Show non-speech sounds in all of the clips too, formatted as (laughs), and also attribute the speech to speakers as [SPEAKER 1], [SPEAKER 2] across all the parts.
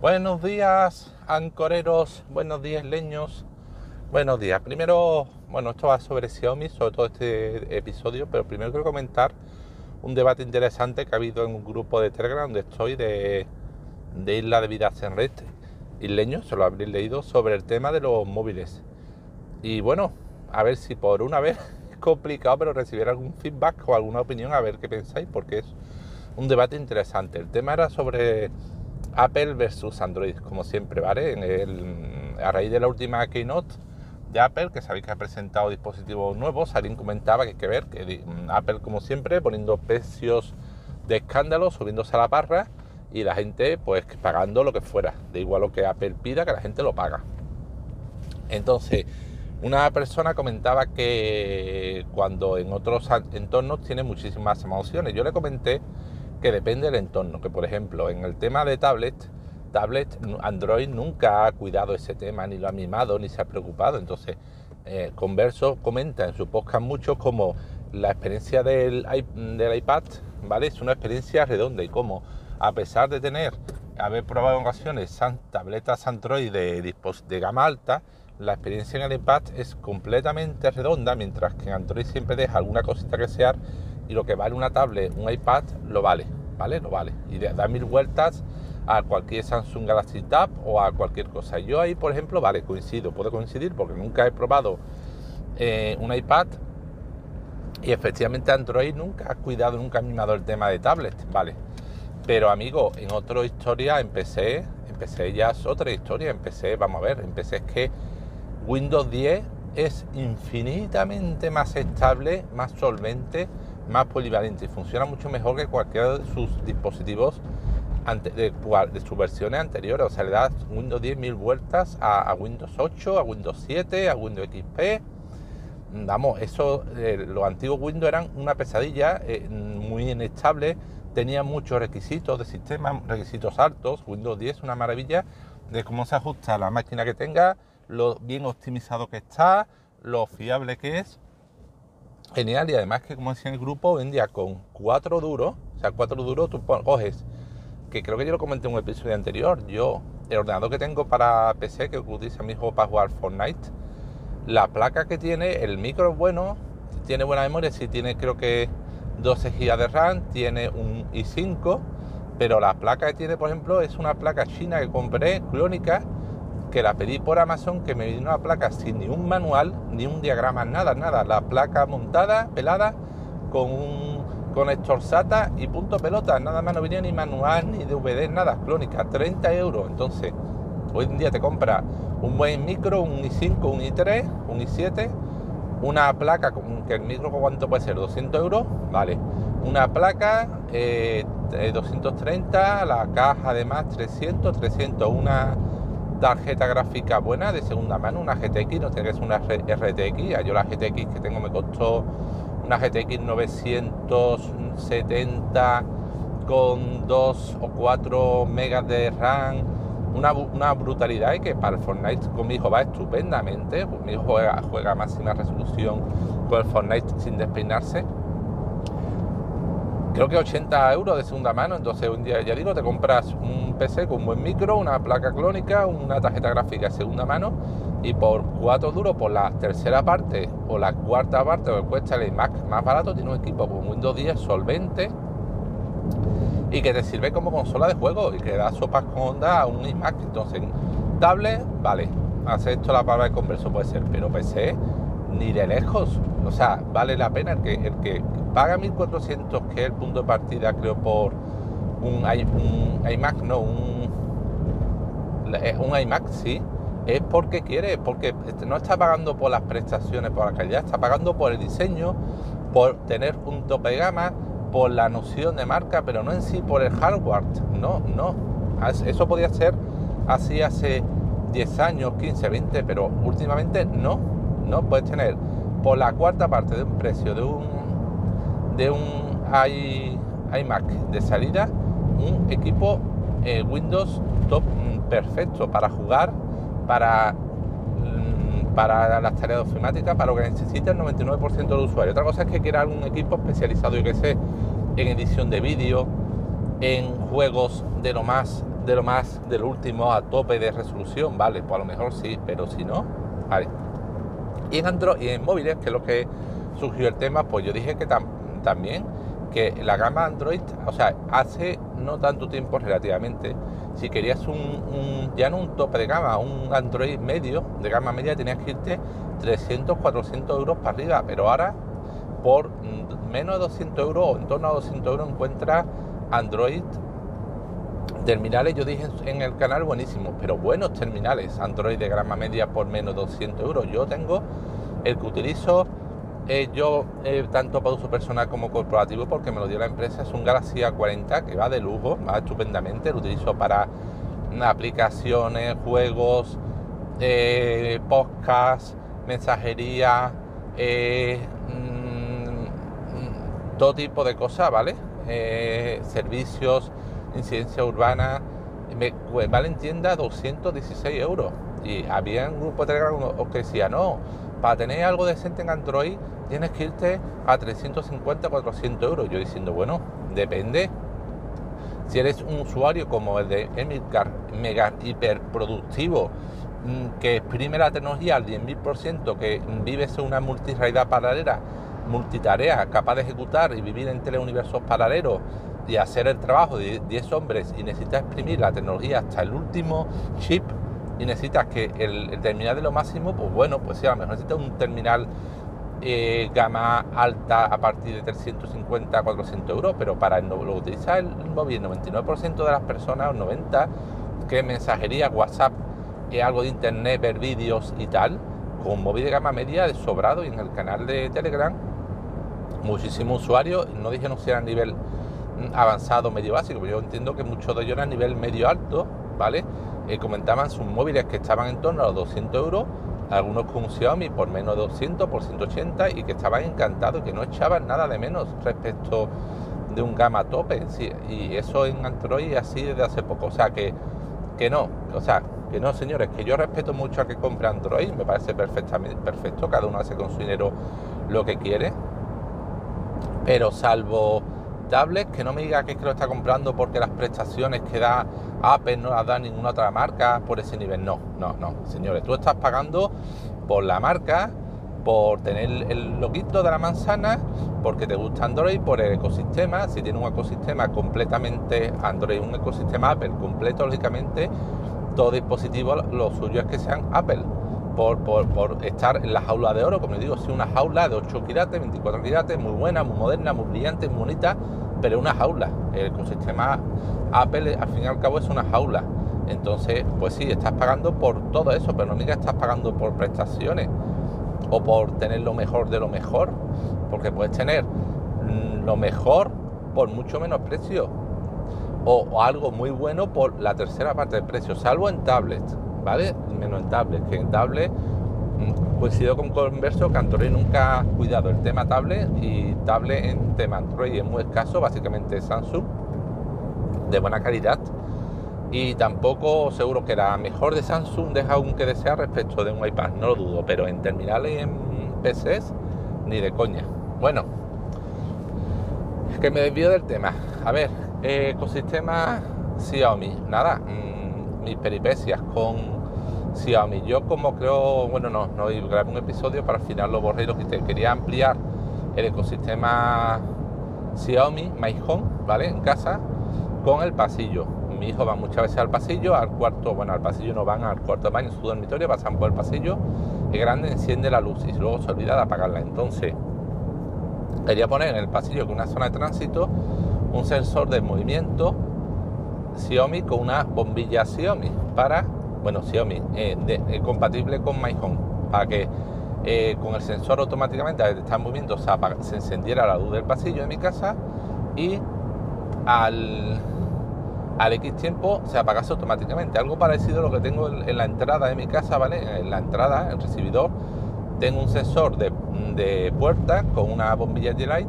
[SPEAKER 1] Buenos días, ancoreros, buenos días, leños. Buenos días. Primero, bueno, esto va sobre Xiaomi, sobre todo este episodio, pero primero quiero comentar un debate interesante que ha habido en un grupo de Telegram donde estoy de, Isla de Vida Senreste. Y leños, se lo habréis leído, sobre el tema de los móviles. Y bueno, a ver si por una vez (laughs) es complicado, pero recibir algún feedback o alguna opinión, a ver qué pensáis, porque es un debate interesante. El tema era sobre Apple versus Android, como siempre, ¿vale? a raíz de la última keynote de Apple, que sabéis que ha presentado dispositivos nuevos, alguien comentaba que hay que ver que Apple, como siempre, poniendo precios de escándalo, subiéndose a la parra y la gente, pues, pagando lo que fuera. De igual lo que Apple pida, que la gente lo paga. Entonces, una persona comentaba que cuando en otros entornos tiene muchísimas emociones. Yo le comenté que depende del entorno, que por ejemplo en el tema de tablet, tablet Android nunca ha cuidado ese tema, ni lo ha mimado, ni se ha preocupado. Entonces, eh, Converso comenta en su podcast mucho como la experiencia del, del iPad, ¿vale? Es una experiencia redonda y como a pesar de tener, haber probado en ocasiones tabletas Android de, de gama alta, la experiencia en el iPad es completamente redonda, mientras que en Android siempre deja alguna cosita que desear y lo que vale una tablet, un iPad, lo vale, ¿vale? Lo vale. Y da mil vueltas a cualquier Samsung Galaxy Tab o a cualquier cosa. Yo ahí, por ejemplo, vale, coincido, puedo coincidir porque nunca he probado eh, un iPad y efectivamente Android nunca ha cuidado, nunca ha mimado el tema de tablet, vale. Pero amigo, en otra historia empecé, empecé ya es otra historia, empecé, vamos a ver, empecé es que Windows 10 es infinitamente más estable, más solvente, más polivalente y funciona mucho mejor que cualquiera de sus dispositivos de, de, sus versiones anteriores. O sea, le das Windows 10 mil vueltas a, Windows 8, a Windows 7, a Windows XP. Vamos, eso, eh, los antiguos Windows eran una pesadilla, eh, muy inestable, tenía muchos requisitos de sistema, requisitos altos. Windows 10 es una maravilla de cómo se ajusta la máquina que tenga, lo bien optimizado que está, lo fiable que es genial y además que como decía el grupo, hoy en día con cuatro duros, o sea, cuatro duros tú coges, que creo que yo lo comenté en un episodio anterior, yo, el ordenador que tengo para PC, que utiliza mi hijo para jugar Fortnite, la placa que tiene, el micro es bueno, tiene buena memoria, sí tiene creo que 12 GB de RAM, tiene un i5, pero la placa que tiene, por ejemplo, es una placa china que compré, clónica, que la pedí por Amazon, que me vino una placa sin ni un manual, ni un diagrama, nada, nada. La placa montada, pelada, con un conector SATA y punto pelota. Nada más no venía ni manual, ni DVD, nada. Clónica, 30 euros. Entonces, hoy en día te compra un buen micro, un i5, un i3, un i7, una placa, que el micro cuánto puede ser, 200 euros, vale. Una placa, 230, eh, la caja además 300, 300, una tarjeta gráfica buena de segunda mano, una GTX, no tenés una RTX, yo la GTX que tengo me costó una GTX 970 con 2 o 4 megas de RAM, una, una, brutalidad y que para el Fortnite con mi hijo va estupendamente, mi hijo juega, juega máxima resolución con el Fortnite sin despeinarse creo que 80 euros de segunda mano. Entonces, un día, ya digo, te compras un PC con un buen micro, una placa clónica, una tarjeta gráfica de segunda mano y por 4 duros, por la tercera parte o la cuarta parte, que cuesta el iMac más barato, tiene un equipo con Windows 10 solvente y que te sirve como consola de juego y que da sopas con onda a un iMac. Entonces, tablet, vale, hace esto la palabra de converso puede ser, pero PC ni de lejos. O sea, vale la pena el que, el que paga 1400, que es el punto de partida, creo, por un, un iMac, no, un, eh, un iMac, sí, es porque quiere, porque no está pagando por las prestaciones, por la calidad, está pagando por el diseño, por tener un tope de gama, por la noción de marca, pero no en sí por el hardware. No, no. Eso podía ser así hace 10 años, 15, 20, pero últimamente no. No puedes tener por la cuarta parte de un precio de un de un iMac de salida un equipo eh, Windows top mm, perfecto para jugar, para, mm, para las tareas ofimáticas, para lo que necesita el 99% del usuario. Otra cosa es que quiera algún equipo especializado, yo que sé, en edición de vídeo, en juegos de lo más de lo más, del último a tope de resolución, vale, pues a lo mejor sí, pero si no, vale. Y en Android y en móviles, que es lo que surgió el tema, pues yo dije que también que la gama Android, o sea, hace no tanto tiempo relativamente, si querías un, ya no un tope de gama, un Android medio, de gama media, tenías que irte 300, 400 euros para arriba, pero ahora por menos de 200 euros o en torno a 200 euros encuentras Android terminales, yo dije en el canal buenísimos, pero buenos terminales, Android de gama media por menos de 200 euros. Yo tengo el que utilizo eh, yo, eh, tanto para uso personal como corporativo, porque me lo dio la empresa, es un Galaxy A40 que va de lujo, va estupendamente, lo utilizo para aplicaciones, juegos, eh, podcast, mensajería, mm, todo tipo de cosas, ¿vale? servicios, incidencia urbana, me vale en tienda 216 euros. Y había un grupo de Telegram que decía, no, para tener algo decente en Android tienes que irte a 350, 400 euros. Yo diciendo, bueno, depende. Si eres un usuario como el de Emilcar, mega hiperproductivo, mm, que exprime la tecnología al 10.000%, que vives en una multirealidad paralela, multitarea, capaz de ejecutar y vivir en teleuniversos paralelos y hacer el trabajo de 10 hombres y necesitas exprimir la tecnología hasta el último chip y necesitas que el, terminal de lo máximo, pues bueno, pues sí, a lo mejor necesitas un terminal eh, gama alta a partir de 350 400 euros, pero para lo que utiliza el móvil, el 99% de las personas, o 90%, que mensajería, WhatsApp, y algo de internet, ver vídeos y tal, con un móvil de gama media de sobrado y en el canal de Telegram, muchísimos usuarios, no dije no sea a nivel avanzado, medio básico, pero yo entiendo que muchos de ellos eran a nivel medio alto, ¿vale? Eh, comentaban sus móviles que estaban en torno a los 200 euros, algunos con un Xiaomi por menos de 200, por 180 y que estaban encantados, que no echaban nada de menos respecto de un gama tope. y eso en Android así desde hace poco. O sea que, que no, o sea, que no, señores, que yo respeto mucho a que compre Android, me parece perfectamente perfecto, cada uno hace con su dinero lo que quiere, pero salvo tablets, que no me diga que es que lo está comprando porque las prestaciones que da Apple no las da ninguna otra marca por ese nivel. No, no, no, señores, tú estás pagando por la marca, por tener el loquito de la manzana, porque te gusta Android, por el ecosistema. Si tiene un ecosistema completamente Android, un ecosistema Apple completo, lógicamente, todo dispositivo lo suyo es que sean Apple. Por, estar en la jaula de oro, como digo, si una jaula de 8 quilates, 24 quilates, muy buena, muy moderna, muy brillante, muy bonita, pero una jaula. El ecosistema Apple al fin y al cabo es una jaula. Entonces, pues sí, estás pagando por todo eso, pero no me estás pagando por prestaciones o por tener lo mejor de lo mejor, porque puedes tener mm, lo mejor por mucho menos precio o, algo muy bueno por la tercera parte del precio, salvo en tablets, ¿vale? Menos en tablets, que en tablets coincido con Converso que Android nunca ha cuidado el tema tablet y tablet en tema Android es muy escaso, básicamente Samsung, de buena calidad. Y tampoco seguro que la mejor de Samsung deja aún que desear respecto de un iPad, no lo dudo, pero en terminales y en PCs ni de coña. Bueno, que me desvío del tema. A ver, ecosistema Xiaomi, nada, mm, mis peripecias con Xiaomi. Yo como creo, bueno, no, no grabé un episodio, para al final lo borré y. Quería ampliar el ecosistema Xiaomi, My Home, ¿vale? En casa, con el pasillo. Mi hijo va muchas veces al pasillo, al cuarto, bueno, al pasillo no van, al cuarto baño, en su dormitorio, pasan por el pasillo, es grande, enciende la luz y luego se olvida de apagarla. Entonces, quería poner en el pasillo, que una zona de tránsito, un sensor de movimiento Xiaomi con una bombilla Xiaomi para bueno, Xiaomi, eh, eh, compatible con My Home, para que eh, con el sensor automáticamente al estar moviendo se, se, encendiera la luz del pasillo de mi casa y al, al X tiempo se apagase automáticamente. Algo parecido a lo que tengo en, la entrada de mi casa, ¿vale? En la entrada, en el recibidor, tengo un sensor de, de puerta con una bombilla de light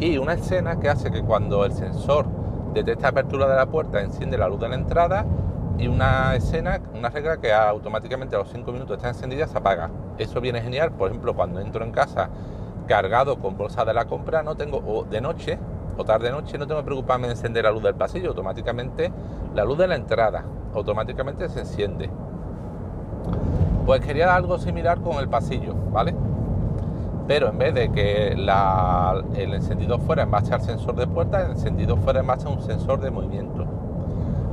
[SPEAKER 1] y una escena que hace que cuando el sensor detecta apertura de la puerta enciende la luz de la entrada y una escena, una regla que automáticamente a los 5 minutos está encendida se apaga. Eso viene genial, por ejemplo, cuando entro en casa cargado con bolsa de la compra, no tengo, o de noche, o tarde noche no tengo que preocuparme de encender la luz del pasillo, automáticamente la luz de la entrada automáticamente se enciende. Pues quería algo similar con el pasillo, ¿vale? Pero en vez de que el encendido fuera en base al sensor de puerta, el encendido fuera en a un sensor de movimiento.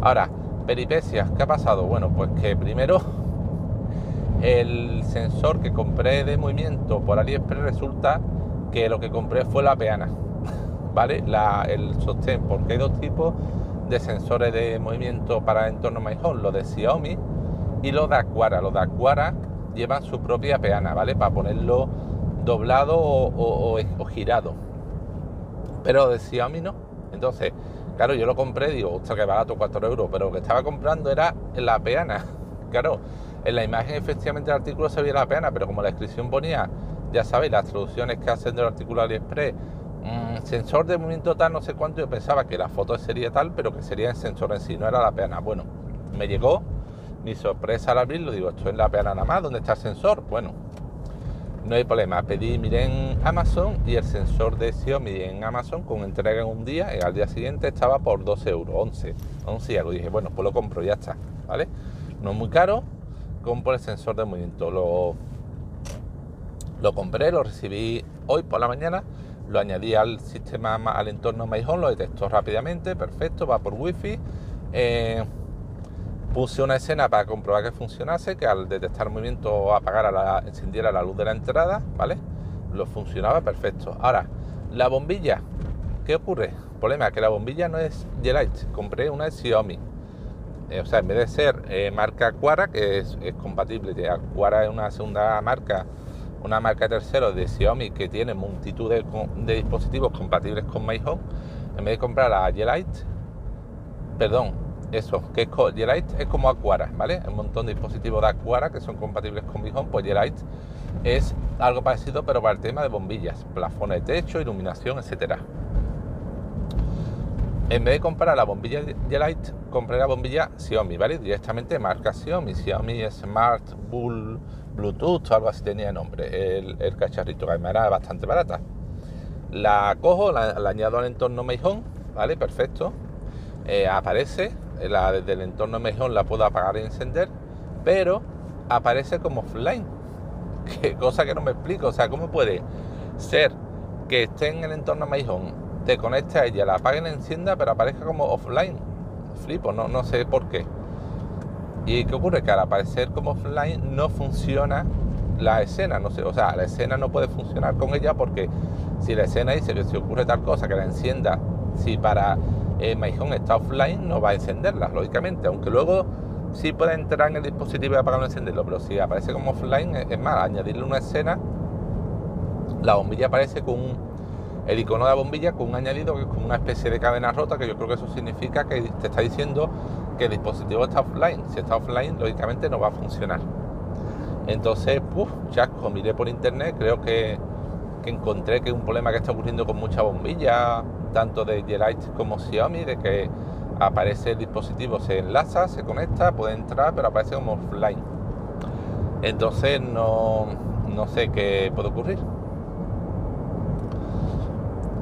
[SPEAKER 1] Ahora, peripecias, ¿qué ha pasado? Bueno, pues que primero el sensor que compré de movimiento por AliExpress resulta que lo que compré fue la peana, ¿vale? el sostén, porque hay dos tipos de sensores de movimiento para entorno My los de Xiaomi y los de Aquara. Los de Aquara llevan su propia peana, ¿vale? Para ponerlo doblado o, girado. Pero de Xiaomi no. Entonces, claro, yo lo compré, digo, ostras, que barato, 4 euros, pero lo que estaba comprando era la peana. (laughs) Claro, en la imagen efectivamente el artículo se veía la peana, pero como la descripción ponía, ya sabéis, las traducciones que hacen del artículo AliExpress, mmm, sensor de movimiento tal, no sé cuánto, yo pensaba que la foto sería tal, pero que sería el sensor en sí, no era la peana. Bueno, me llegó mi sorpresa al abrirlo, digo, esto es la peana nada más, ¿dónde está el sensor? Bueno, no hay problema. Pedí, miré en Amazon y el sensor de Xiaomi en Amazon con entrega en un día y al día siguiente estaba por 12 euros, 11, 11 y algo. Dije, bueno, pues lo compro, ya está, ¿vale? No es muy caro, compro el sensor de movimiento. Lo, lo compré, lo recibí hoy por la mañana, lo añadí al sistema, al entorno My lo detectó rápidamente, perfecto, va por wifi. Eh, Puse una escena para comprobar que funcionase, que al detectar movimiento apagara la, encendiera la luz de la entrada, ¿vale? Lo funcionaba perfecto. Ahora, la bombilla, ¿qué ocurre? El problema es que la bombilla no es G-Lite, compré una de Xiaomi. Eh, o sea, en vez de ser eh, marca Quara, que es, compatible, Quara es una segunda marca, una marca tercero de Xiaomi que tiene multitud de, dispositivos compatibles con My Home, en vez de comprar la G-Lite, perdón, eso, que es es como Aquara, ¿vale? Un montón de dispositivos de Aquara que son compatibles con Home, pues G-Lite es algo parecido, pero para el tema de bombillas, plafones de techo, iluminación, etcétera. En vez de comprar la bombilla G-Lite, compré la bombilla Xiaomi, ¿vale? Directamente marca Xiaomi, Xiaomi Smart Bull Bluetooth o algo así tenía nombre, el, cacharrito, que me era bastante barata. La cojo, la, añado al entorno Home, ¿vale? Perfecto. Eh, aparece la, desde el entorno mejor la puedo apagar y encender, pero aparece como offline. (laughs) Cosa que no me explico. O sea, ¿cómo puede ser que esté en el entorno My te conecte a ella, la apague y la encienda, pero aparezca como offline? Flipo, no, no sé por qué. ¿Y qué ocurre? Que al aparecer como offline no funciona la escena, no sé, o sea, la escena no puede funcionar con ella porque si la escena dice que si ocurre tal cosa, que la encienda, si para eh, está offline, no va a encenderla, lógicamente, aunque luego sí puede entrar en el dispositivo y apagarlo y encenderlo, pero si aparece como offline, es más, añadirle una escena, la bombilla aparece con el icono de la bombilla con un añadido que es como una especie de cadena rota, que yo creo que eso significa que te está diciendo que el dispositivo está offline. Si está offline, lógicamente no va a funcionar. Entonces, puff, chasco, miré por internet, creo que, encontré que es un problema que está ocurriendo con muchas bombillas tanto de G-Lite como Xiaomi, de que aparece el dispositivo, se enlaza, se conecta, puede entrar, pero aparece como offline. Entonces no, no sé qué puede ocurrir.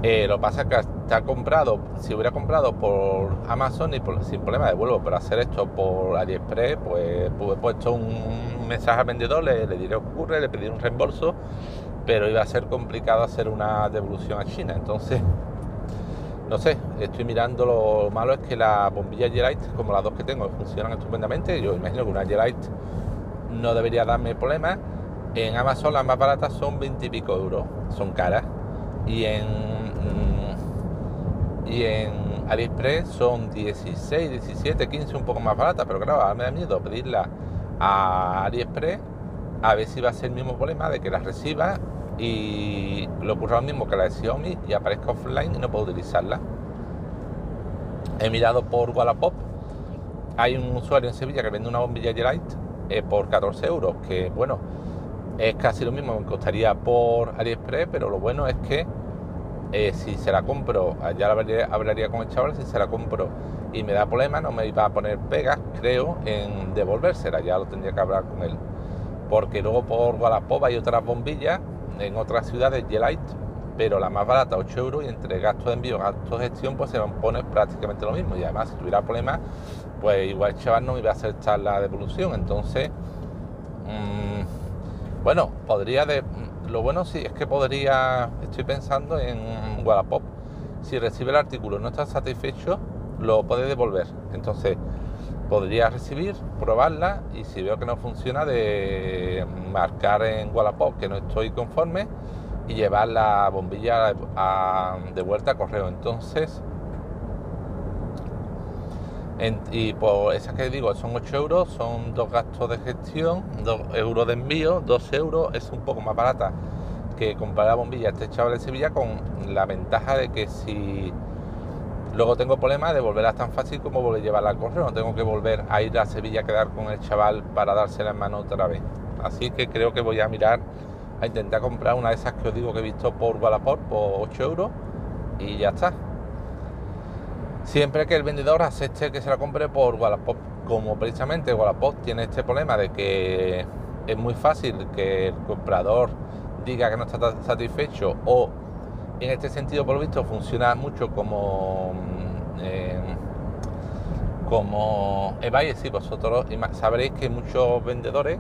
[SPEAKER 1] Eh, lo pasa que está comprado, si hubiera comprado por Amazon y sin problema devuelvo, pero hacer esto por AliExpress, pues, pues he puesto un mensaje al vendedor, le, le diré ocurre, le pediré un reembolso, pero iba a ser complicado hacer una devolución a China. Entonces no sé, estoy mirando lo malo es que la bombilla G-Lite, como las dos que tengo, funcionan estupendamente. Yo imagino que una G-Lite no debería darme problemas. En Amazon las más baratas son 20 y pico euros, son caras. Y en, y en AliExpress son 16, 17, 15, un poco más baratas. Pero claro, ahora me da miedo pedirla a AliExpress a ver si va a ser el mismo problema de que las reciba y lo ocurre lo mismo que la de Xiaomi y aparezca offline y no puedo utilizarla. He mirado por Wallapop, hay un usuario en Sevilla que vende una bombilla G-Lite eh, por 14 euros, que bueno, es casi lo mismo que me costaría por AliExpress, pero lo bueno es que eh, si se la compro, ya la hablaría, hablaría, con el chaval, si se la compro y me da problema, no me iba a poner pegas, creo, en devolvérsela, ya lo tendría que hablar con él. Porque luego por Wallapop hay otras bombillas en otras ciudades G-Lite pero la más barata 8 euros y entre gastos de envío y gastos de gestión pues se pone prácticamente lo mismo. Y además si tuviera problemas pues igual chaval no iba a aceptar la devolución. Entonces mmm, bueno podría de lo bueno sí es que podría estoy pensando en Wallapop. Si recibe el artículo y no está satisfecho lo puede devolver. Entonces podría recibir, probarla y si veo que no funciona de marcar en Wallapop que no estoy conforme y llevar la bombilla de vuelta a correo. Entonces, y por esas que digo son 8 euros, son dos gastos de gestión, 2 euros de envío, 2 euros, es un poco más barata que comprar la bombilla este chaval de Sevilla con la ventaja de que si Luego tengo problemas de volverla tan fácil como volver a llevarla al correo. No tengo que volver a ir a Sevilla a quedar con el chaval para dársela en mano otra vez. Así que creo que voy a mirar a intentar comprar una de esas que os digo que he visto por Wallapop por 8 euros y ya está. Siempre que el vendedor acepte que se la compre por Wallapop. Como precisamente Wallapop tiene este problema de que es muy fácil que el comprador diga que no está satisfecho o en este sentido, por lo visto, funciona mucho como, mm, eh, como eBay. Sí, vosotros sabréis que muchos vendedores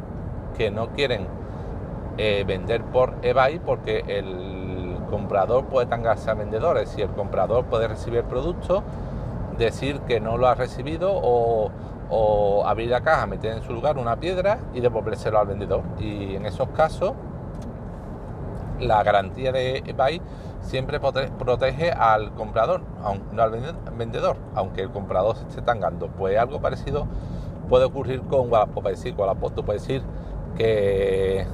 [SPEAKER 1] que no quieren eh, vender por eBay porque el comprador puede tangarse a vendedores. Si el comprador puede recibir el producto, decir que no lo ha recibido o, o abrir la caja, meter en su lugar una piedra y devolvérselo al vendedor. Y en esos casos, la garantía de eBay siempre protege al comprador, no al vendedor, aunque el comprador se esté tangando. Pues algo parecido puede ocurrir con Wallapop. Decir, Wallapop tú puedes decir que,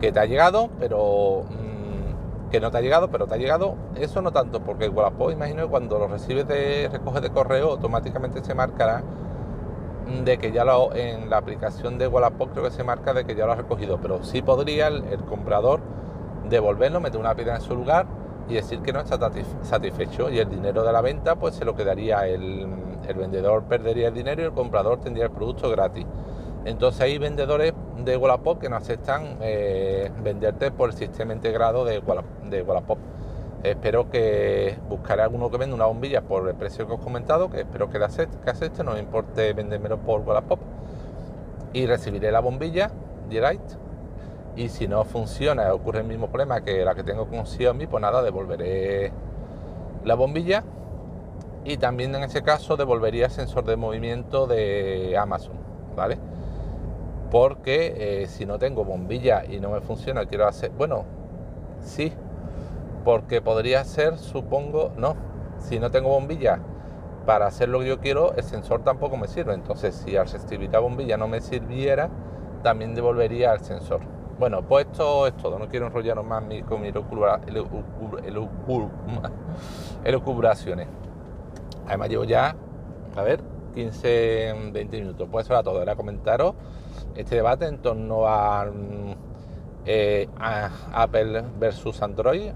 [SPEAKER 1] te ha llegado, pero mm, que no te ha llegado, pero te ha llegado. Eso no tanto, porque Wallapop, imagino que cuando lo recibes de recoge de correo, automáticamente se marcará de que ya lo en la aplicación de Wallapop creo que se marca de que ya lo ha recogido, pero sí podría el comprador devolverlo, meter una piedra en su lugar y decir que no está satisfecho. Y el dinero de la venta pues se lo quedaría el, vendedor perdería el dinero y el comprador tendría el producto gratis. Entonces hay vendedores de Wallapop que no aceptan eh, venderte por el sistema integrado de Wallapop, espero que buscaré alguno que venda una bombilla por el precio que os he comentado que espero que, la acepte no me importe vendérmelo por Wallapop. Y recibiré la bombilla direct y si no funciona, ocurre el mismo problema que la que tengo con Xiaomi, pues nada, devolveré la bombilla y también en ese caso devolvería el sensor de movimiento de Amazon, ¿vale? Porque eh, si no tengo bombilla y no me funciona, quiero hacer, bueno, sí, porque podría ser, supongo, no, si no tengo bombilla para hacer lo que yo quiero, el sensor tampoco me sirve. Entonces, si al la bombilla no me sirviera, también devolvería el sensor. Bueno, pues esto es todo. No quiero enrollarnos más con mis (laughs) elucubraciones. Además llevo ya, a ver, 15, 20 minutos. Pues eso era todo. Era comentaros este debate en torno a, eh, Apple versus Android.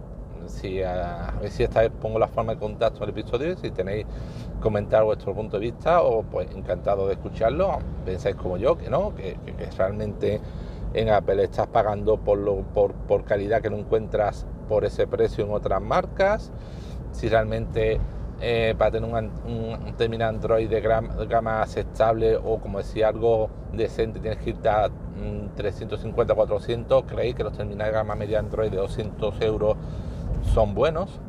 [SPEAKER 1] Si, a, ver si esta vez pongo la forma de contacto en el episodio. Si tenéis comentar vuestro punto de vista, o pues encantado de escucharlo. Pensáis como yo, que no, que, que realmente en Apple. Estás pagando por, calidad que no encuentras por ese precio en otras marcas, si realmente eh, para tener un, terminal Android de gama, aceptable o como decía algo decente tienes que irte a 350, mm, 400, creéis que los terminales de gama media Android de 200 euros son buenos.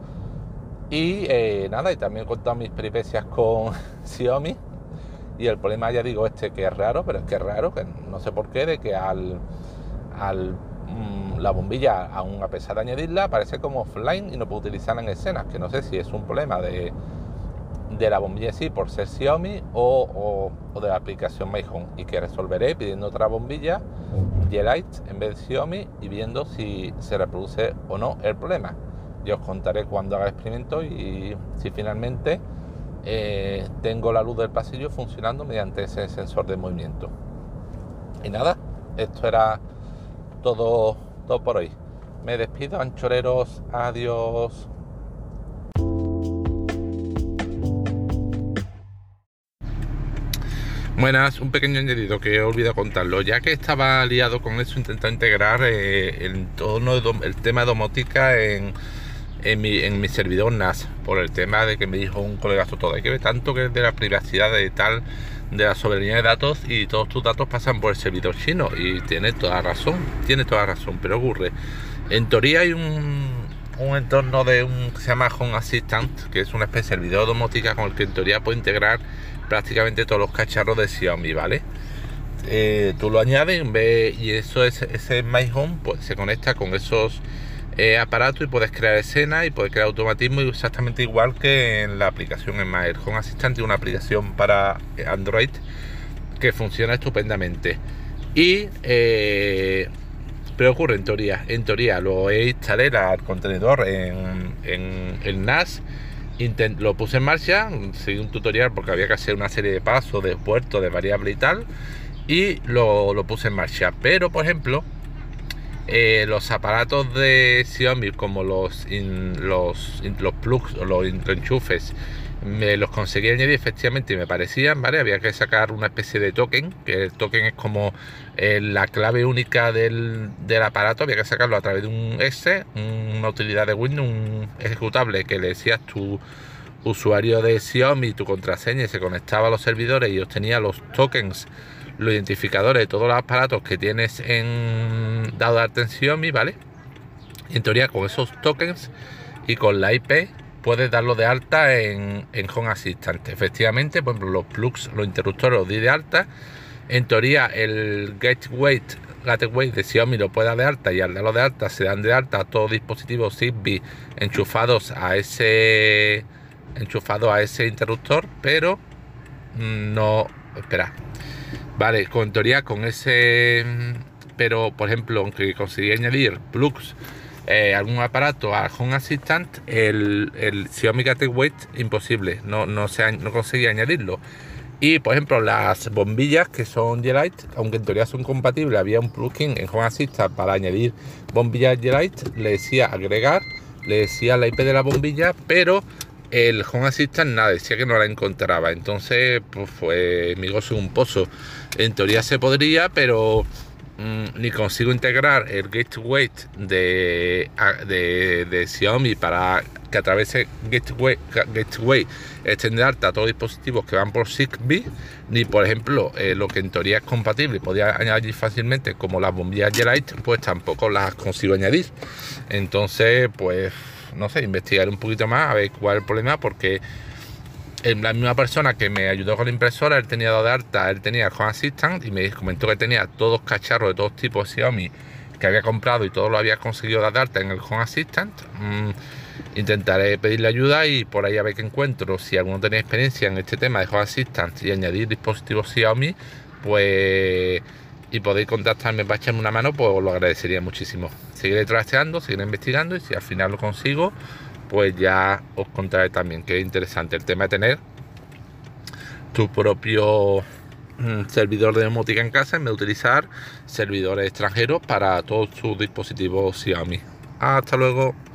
[SPEAKER 1] Y eh, nada, y también he contado mis peripecias con (laughs) Xiaomi, y el problema, ya digo, este que es raro, pero es que es raro, que no sé por qué, de que al, al mm, la bombilla, aún a pesar de añadirla, aparece como offline y no puede utilizarla en escenas, que no sé si es un problema de, de la bombilla sí por ser Xiaomi o, o, de la aplicación My Home y que resolveré pidiendo otra bombilla G-Lite en vez de Xiaomi y viendo si se reproduce o no el problema. Yo os contaré cuando haga el experimento y si finalmente eh, tengo la luz del pasillo funcionando mediante ese sensor de movimiento. Y nada, esto era todo, todo por hoy. Me despido, anchoreros, adiós. Buenas, un pequeño añadido que he olvidado contarlo. Ya que estaba liado con eso, intentando integrar eh, el, el tema domótica en, en, mi, en mi servidor NAS, por el tema de que me dijo un colega todo. Hay que ver tanto que es de la privacidad de tal, de la soberanía de datos y todos tus datos pasan por el servidor chino. Y tiene toda razón, tiene toda razón, pero ocurre. En teoría hay un, un entorno de un que se llama Home Assistant, que es una especie de servidor domótica con el que en teoría puede integrar prácticamente todos los cacharros de Xiaomi, ¿vale? Eh, tú lo añades y eso es ese My Home pues se conecta con esos eh, aparatos y puedes crear escenas y puedes crear automatismo exactamente igual que en la aplicación en My Home Assistant, una aplicación para Android que funciona estupendamente. Y eh, pero ocurre en teoría, en teoría lo he instalado al contenedor en, en el NAS lo puse en marcha, seguí un tutorial porque había que hacer una serie de pasos, de puertos, de variables y tal, y lo, puse en marcha. Pero, por ejemplo, eh, los aparatos de Xiaomi, como los, los, los plugs o los enchufes, me los conseguí añadir efectivamente y me parecían, ¿vale? Había que sacar una especie de token, que el token es como eh, la clave única del, aparato, había que sacarlo a través de un S, una utilidad de Windows, un ejecutable que le decías tu usuario de Xiaomi, tu contraseña y se conectaba a los servidores y obtenía los tokens, los identificadores de todos los aparatos que tienes en dado de Xiaomi, ¿vale? Y en teoría con esos tokens y con la IP puedes darlo de alta en, en Home Assistant. Efectivamente, por ejemplo, los plugs, los interruptores los di de alta. En teoría, el gateway, gateway de Xiaomi lo puede dar de alta y al darlo de alta se dan de alta todos dispositivos Zigbee enchufados a ese enchufado a ese interruptor, pero no, espera. Vale, con teoría con ese pero por ejemplo, aunque conseguí añadir plugs eh, algún aparato a Home Assistant, el, el Xiaomi Gateway imposible, no, no, se, no conseguí añadirlo. Y por ejemplo, las bombillas que son G-Light, aunque en teoría son compatibles, había un plugin en Home Assistant para añadir bombillas G-Light, le decía agregar, le decía la IP de la bombilla, pero el Home Assistant nada, decía que no la encontraba. Entonces, pues fue mi gozo un pozo. En teoría se podría, pero Mm, ni consigo integrar el gateway de, de, Xiaomi para que a través de gateway, gateway extender alta a todos los dispositivos que van por Zigbee, ni por ejemplo eh, lo que en teoría es compatible podía añadir fácilmente como las bombillas G-Lite, pues tampoco las consigo añadir. Entonces, pues no sé, investigar un poquito más a ver cuál es el problema porque la misma persona que me ayudó con la impresora, él tenía dado de alta, él tenía el Home Assistant y me comentó que tenía todos cacharros de todos tipos de Xiaomi que había comprado y todo lo había conseguido dar de alta en el Home Assistant. Mm, intentaré pedirle ayuda y por ahí a ver qué encuentro. Si alguno tiene experiencia en este tema de Home Assistant y añadir dispositivos Xiaomi, pues y podéis contactarme para echarme una mano, pues os lo agradecería muchísimo. Seguiré trasteando, seguiré investigando y si al final lo consigo, pues ya os contaré también que es interesante el tema de tener tu propio mm, servidor de domótica en casa en vez de utilizar servidores extranjeros para todos tus dispositivos Xiaomi. Hasta luego.